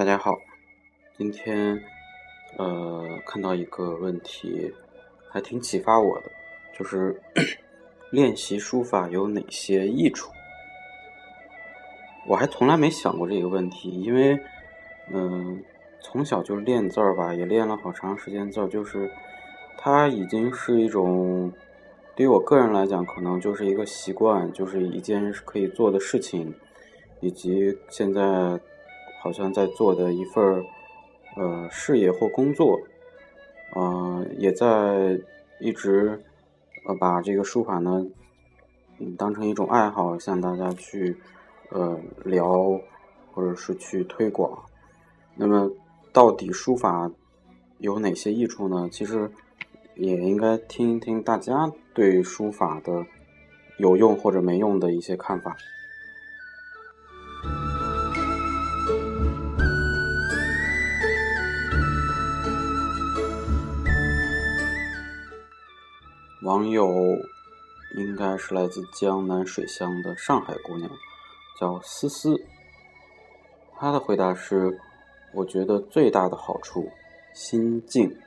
大家好，今天呃看到一个问题，还挺启发我的，就是 练习书法有哪些益处？我还从来没想过这个问题，因为嗯从小就练字儿吧，也练了好长时间字儿，就是它已经是一种对于我个人来讲，可能就是一个习惯，就是一件可以做的事情，以及现在。好像在做的一份儿呃事业或工作，呃，也在一直呃把这个书法呢，嗯，当成一种爱好向大家去呃聊，或者是去推广。那么，到底书法有哪些益处呢？其实也应该听一听大家对书法的有用或者没用的一些看法。网友应该是来自江南水乡的上海姑娘，叫思思。她的回答是：“我觉得最大的好处，心静。”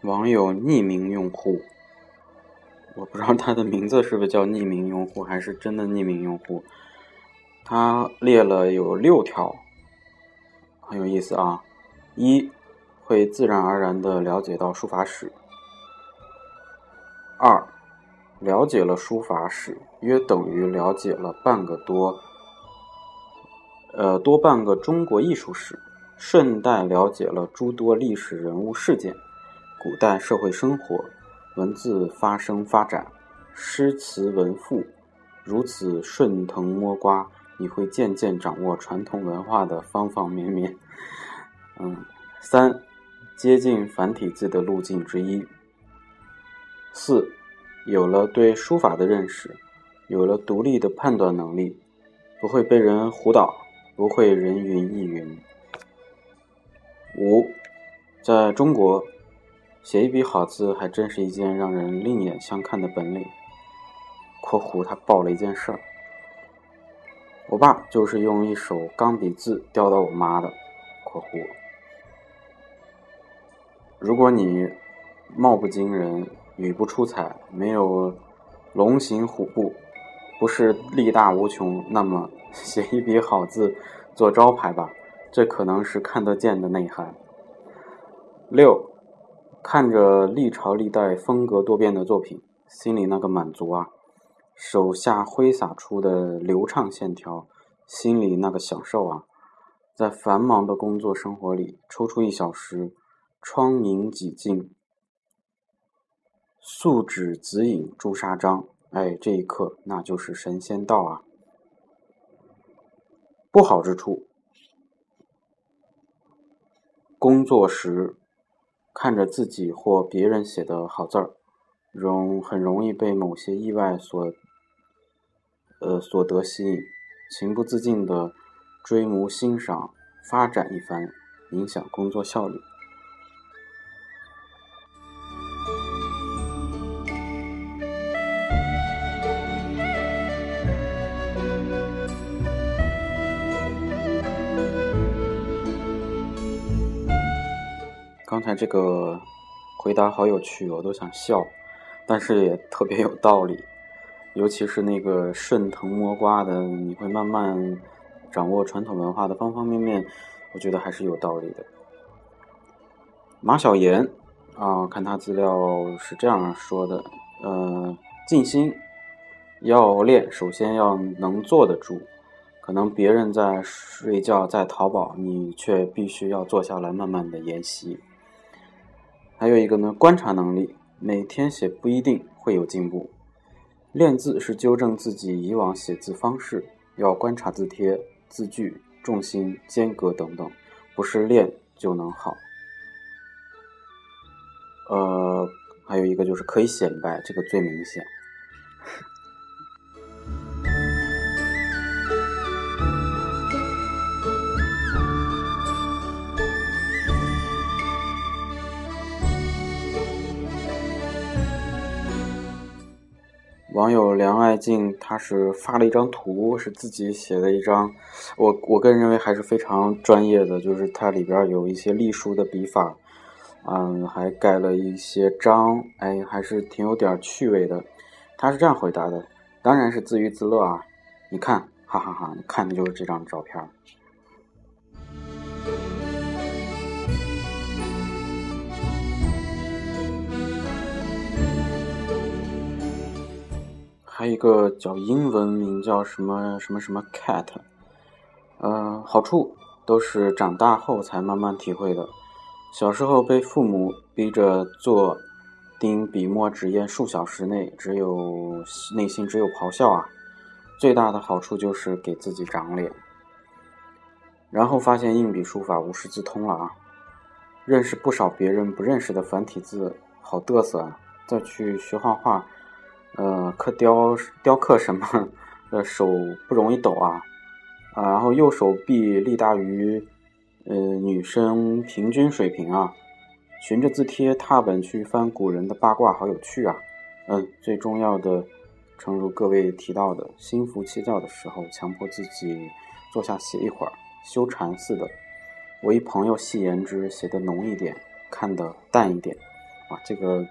网友匿名用户。我不知道他的名字是不是叫匿名用户，还是真的匿名用户。他列了有六条，很有意思啊。一，会自然而然的了解到书法史。二，了解了书法史，约等于了解了半个多，呃，多半个中国艺术史，顺带了解了诸多历史人物事件、古代社会生活。文字发生发展，诗词文赋如此顺藤摸瓜，你会渐渐掌握传统文化的方方面面。嗯，三，接近繁体字的路径之一。四，有了对书法的认识，有了独立的判断能力，不会被人唬倒，不会人云亦云。五，在中国。写一笔好字还真是一件让人另眼相看的本领。（括弧他报了一件事儿，我爸就是用一手钢笔字雕到我妈的。）（括弧）如果你貌不惊人、语不出彩、没有龙行虎步，不是力大无穷，那么写一笔好字做招牌吧，这可能是看得见的内涵。六。看着历朝历代风格多变的作品，心里那个满足啊！手下挥洒出的流畅线条，心里那个享受啊！在繁忙的工作生活里，抽出一小时，窗明几净，素纸紫影朱砂章，哎，这一刻那就是神仙道啊！不好之处，工作时。看着自己或别人写的好字儿，容很容易被某些意外所，呃所得吸引，情不自禁的追慕欣赏，发展一番，影响工作效率。这个回答好有趣，我都想笑，但是也特别有道理。尤其是那个顺藤摸瓜的，你会慢慢掌握传统文化的方方面面，我觉得还是有道理的。马小岩啊，看他资料是这样说的：呃，静心要练，首先要能坐得住。可能别人在睡觉，在淘宝，你却必须要坐下来，慢慢的研习。还有一个呢，观察能力，每天写不一定会有进步。练字是纠正自己以往写字方式，要观察字帖、字句、重心、间隔等等，不是练就能好。呃，还有一个就是可以显摆，这个最明显。梁爱静她是发了一张图，是自己写的一张，我我个人认为还是非常专业的，就是它里边有一些隶书的笔法，嗯，还盖了一些章，哎，还是挺有点趣味的。他是这样回答的，当然是自娱自乐啊，你看，哈哈哈，看的就是这张照片。还有一个叫英文名叫什么什么什么 cat，呃，好处都是长大后才慢慢体会的。小时候被父母逼着做，盯笔墨纸砚数小时内，只有内心只有咆哮啊。最大的好处就是给自己长脸。然后发现硬笔书法无师自通了啊，认识不少别人不认识的繁体字，好嘚瑟啊。再去学画画。呃，刻雕雕刻什么的手不容易抖啊，啊，然后右手臂力大于呃女生平均水平啊，循着字帖踏本去翻古人的八卦，好有趣啊，嗯，最重要的，诚如各位提到的，心浮气躁的时候，强迫自己坐下写一会儿，修禅似的。我一朋友戏言之，写的浓一点，看得淡一点，啊，这个。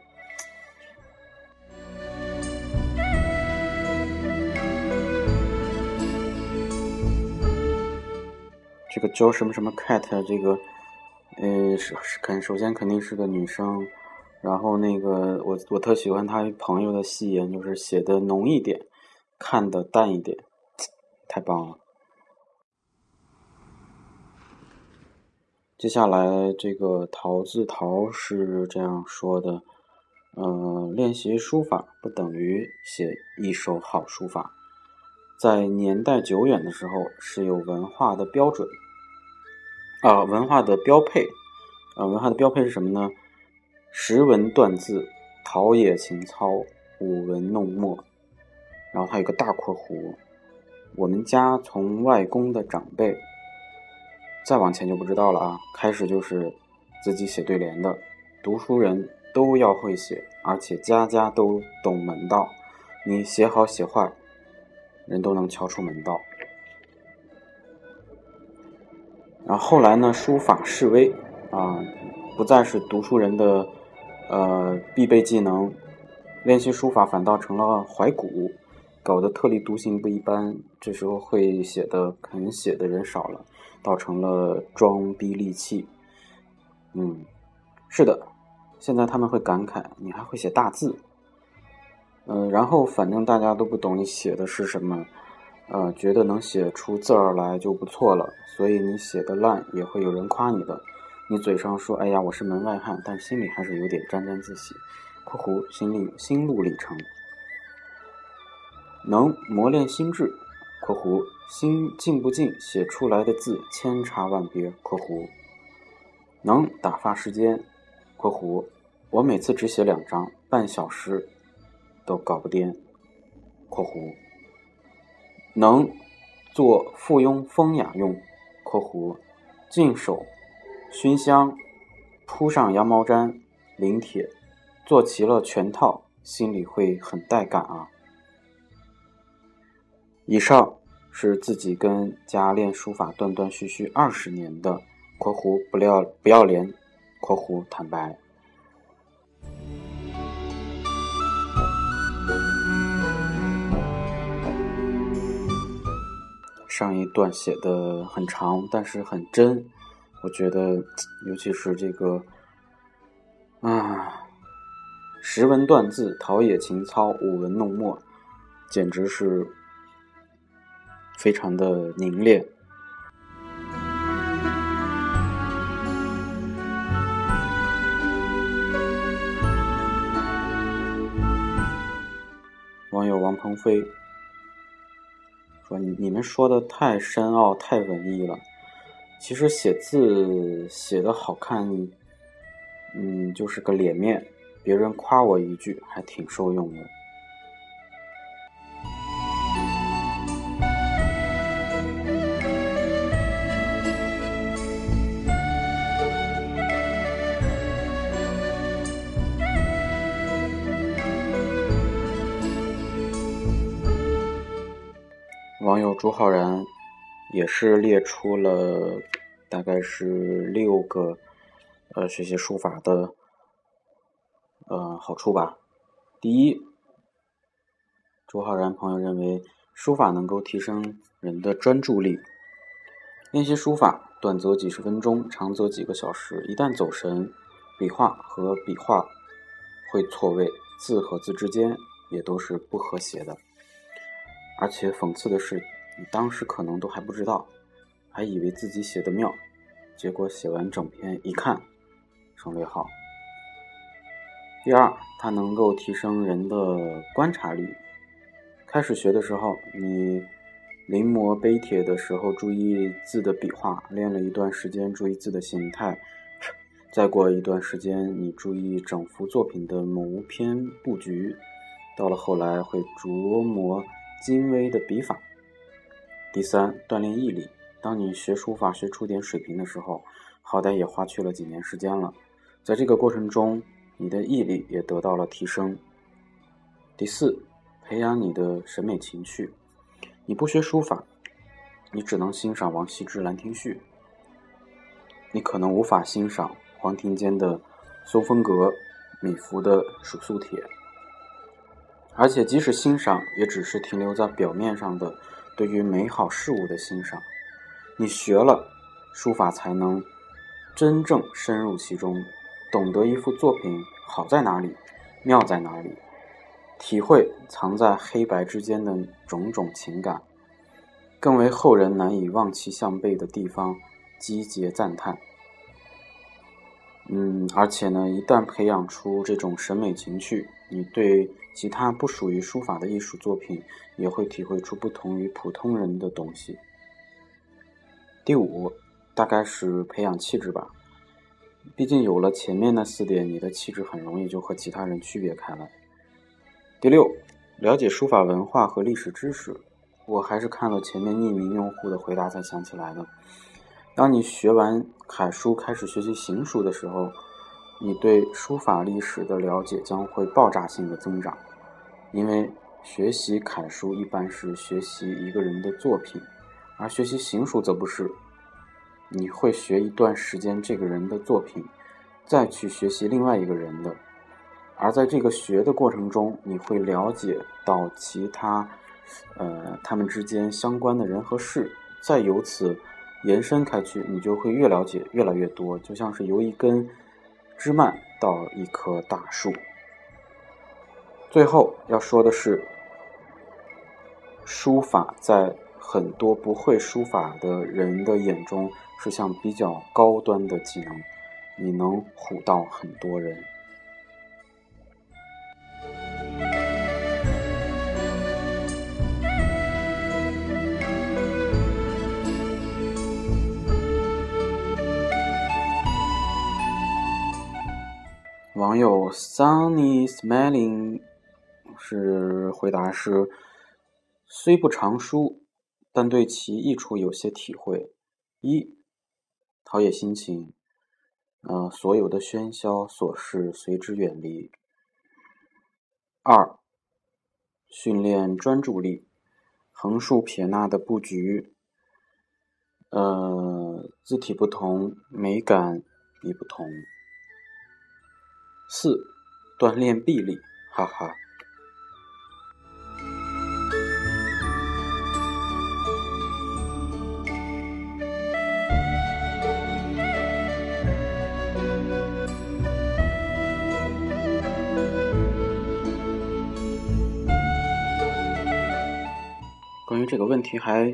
个叫什么什么 cat，这个，呃，是肯首先肯定是个女生，然后那个我我特喜欢她朋友的戏言，就是写的浓一点，看的淡一点，太棒了。接下来这个桃字桃是这样说的，呃，练习书法不等于写一手好书法，在年代久远的时候是有文化的标准。啊，文化的标配，啊，文化的标配是什么呢？识文断字，陶冶情操，舞文弄墨。然后它有个大括弧，我们家从外公的长辈，再往前就不知道了啊。开始就是自己写对联的，读书人都要会写，而且家家都懂门道。你写好写坏，人都能瞧出门道。然后后来呢，书法式微，啊，不再是读书人的呃必备技能，练习书法反倒成了怀古，搞得特立独行不一般。这时候会写的肯写的人少了，倒成了装逼利器。嗯，是的，现在他们会感慨你还会写大字，嗯，然后反正大家都不懂你写的是什么。呃，觉得能写出字儿来就不错了，所以你写的烂也会有人夸你的。你嘴上说“哎呀，我是门外汉”，但心里还是有点沾沾自喜。（括弧心里心路历程）能磨练心智。（括弧心静不静，写出来的字千差万别。）（括弧能打发时间。）（括弧我每次只写两张，半小时都搞不掂。）（括弧）能做附庸风雅用（括弧净手熏香铺上羊毛毡临帖做齐了全套，心里会很带感啊。以上是自己跟家练书法断断续续二十年的（括弧不要不要脸）（括弧坦白）。上一段写的很长，但是很真，我觉得，尤其是这个啊，识文断字，陶冶情操，舞文弄墨，简直是非常的凝练。网友王鹏飞。说你你们说的太深奥太文艺了，其实写字写的好看，嗯，就是个脸面，别人夸我一句还挺受用的。朱浩然也是列出了大概是六个呃学习书法的呃好处吧。第一，朱浩然朋友认为书法能够提升人的专注力。练习书法，短则几十分钟，长则几个小时，一旦走神，笔画和笔画会错位，字和字之间也都是不和谐的。而且讽刺的是，你当时可能都还不知道，还以为自己写的妙，结果写完整篇一看，省略号。第二，它能够提升人的观察力。开始学的时候，你临摹碑帖的时候注意字的笔画，练了一段时间注意字的形态，再过一段时间你注意整幅作品的谋篇布局，到了后来会琢磨。精微的笔法。第三，锻炼毅力。当你学书法学出点水平的时候，好歹也花去了几年时间了，在这个过程中，你的毅力也得到了提升。第四，培养你的审美情趣。你不学书法，你只能欣赏王羲之《兰亭序》，你可能无法欣赏黄庭坚的《松风阁》，米芾的《蜀素帖》。而且，即使欣赏，也只是停留在表面上的对于美好事物的欣赏。你学了书法，才能真正深入其中，懂得一幅作品好在哪里，妙在哪里，体会藏在黑白之间的种种情感，更为后人难以望其项背的地方，击节赞叹。嗯，而且呢，一旦培养出这种审美情趣，你对其他不属于书法的艺术作品，也会体会出不同于普通人的东西。第五，大概是培养气质吧。毕竟有了前面那四点，你的气质很容易就和其他人区别开来。第六，了解书法文化和历史知识。我还是看了前面匿名用户的回答才想起来的。当你学完楷书，开始学习行书的时候，你对书法历史的了解将会爆炸性的增长。因为学习楷书一般是学习一个人的作品，而学习行书则不是。你会学一段时间这个人的作品，再去学习另外一个人的，而在这个学的过程中，你会了解到其他，呃，他们之间相关的人和事，再由此。延伸开去，你就会越了解越来越多，就像是由一根枝蔓到一棵大树。最后要说的是，书法在很多不会书法的人的眼中是项比较高端的技能，你能唬到很多人。网友 Sunny Smiling 是回答是：虽不常书，但对其益处有些体会。一、陶冶心情，呃，所有的喧嚣琐事随之远离。二、训练专注力，横竖撇捺的布局，呃，字体不同，美感也不同。四，锻炼臂力，哈哈。关于这个问题，还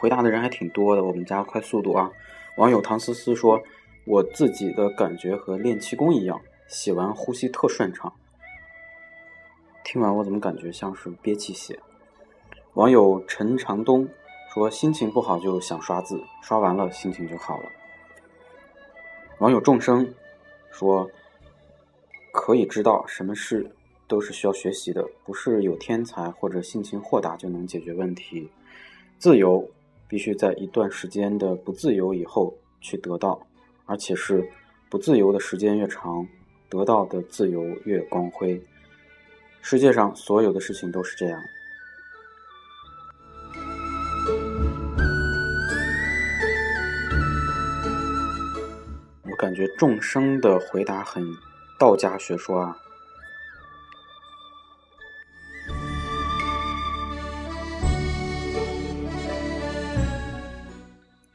回答的人还挺多的，我们加快速度啊！网友唐思思说：“我自己的感觉和练气功一样。”写完呼吸特顺畅，听完我怎么感觉像是憋气写？网友陈长东说心情不好就想刷字，刷完了心情就好了。网友众生说可以知道什么事都是需要学习的，不是有天才或者性情豁达就能解决问题。自由必须在一段时间的不自由以后去得到，而且是不自由的时间越长。得到的自由越光辉。世界上所有的事情都是这样我感觉众生的回答很道家学说啊。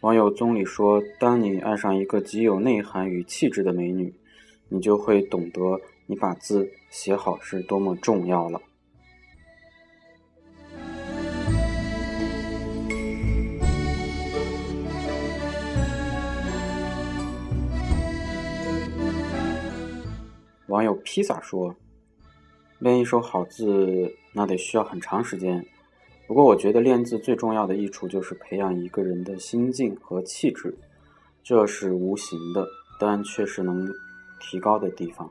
网友宗理说当你爱上一个极有内涵与气质的美女你就会懂得你把字写好是多么重要了。”网友披萨说：“练一手好字，那得需要很长时间。”不过，我觉得练字最重要的益处就是培养一个人的心境和气质，这是无形的，但确实能提高的地方。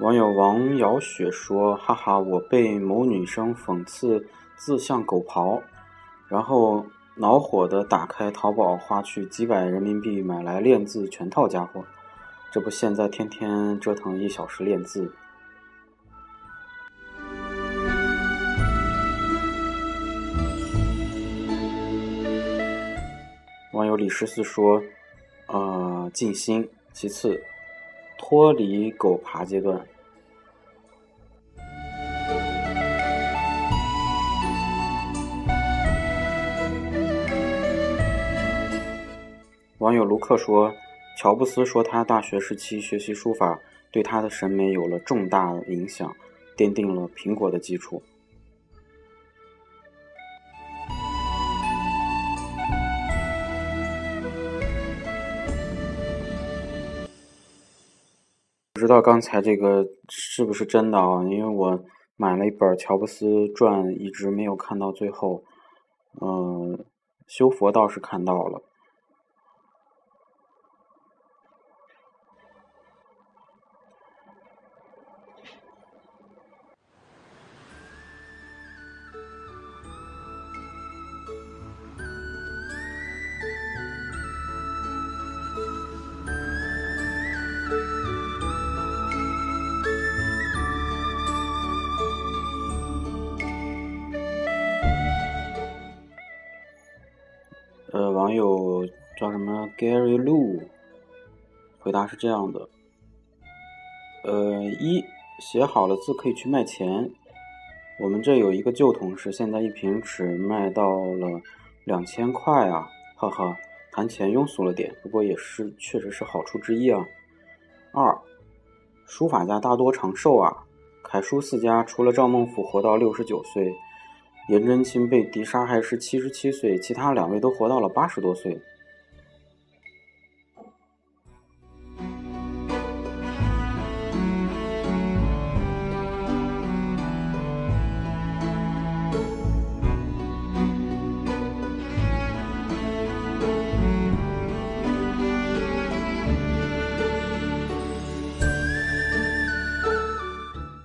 网友王瑶雪说：“哈哈，我被某女生讽刺字像狗刨，然后。”恼火的打开淘宝，花去几百人民币买来练字全套家伙，这不现在天天折腾一小时练字。网友李十四说：“呃，静心，其次脱离狗爬阶段。”网友卢克说：“乔布斯说，他大学时期学习书法，对他的审美有了重大影响，奠定了苹果的基础。”不知道刚才这个是不是真的啊？因为我买了一本乔布斯传，一直没有看到最后。嗯，修佛倒是看到了。网友叫什么 Gary Lu，回答是这样的：呃，一写好了字可以去卖钱。我们这有一个旧同事，现在一瓶纸卖到了两千块啊，哈哈，谈钱庸俗了点，不过也是确实是好处之一啊。二，书法家大多长寿啊，楷书四家除了赵孟頫活到六十九岁。颜真卿被敌杀害时七十七岁，其他两位都活到了八十多岁。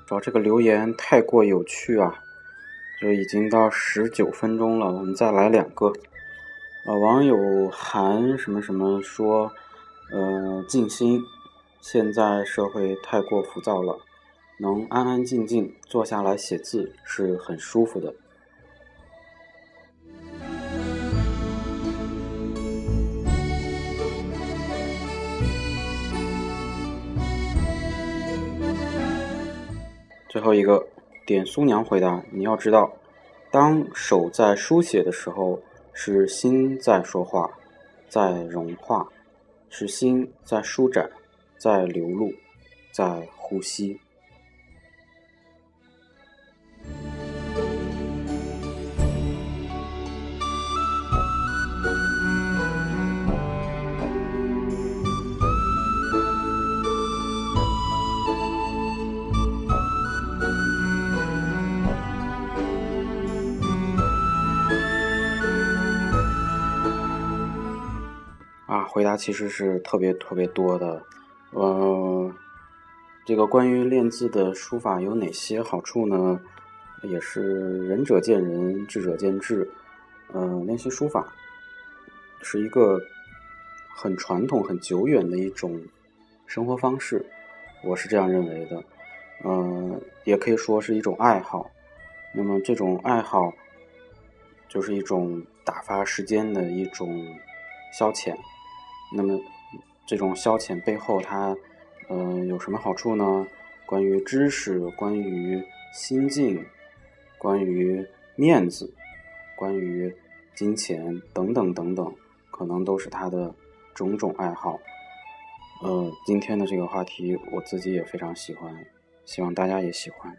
找这个留言太过有趣啊！就已经到十九分钟了，我们再来两个。呃，网友韩什么什么说，呃，静心，现在社会太过浮躁了，能安安静静坐下来写字是很舒服的。最后一个。点苏娘回答：“你要知道，当手在书写的时候，是心在说话，在融化，是心在舒展，在流露，在呼吸。”回答其实是特别特别多的，呃，这个关于练字的书法有哪些好处呢？也是仁者见仁，智者见智。呃，练习书法是一个很传统、很久远的一种生活方式，我是这样认为的。呃，也可以说是一种爱好。那么这种爱好，就是一种打发时间的一种消遣。那么这种消遣背后，它呃有什么好处呢？关于知识，关于心境，关于面子，关于金钱等等等等，可能都是他的种种爱好。呃，今天的这个话题，我自己也非常喜欢，希望大家也喜欢。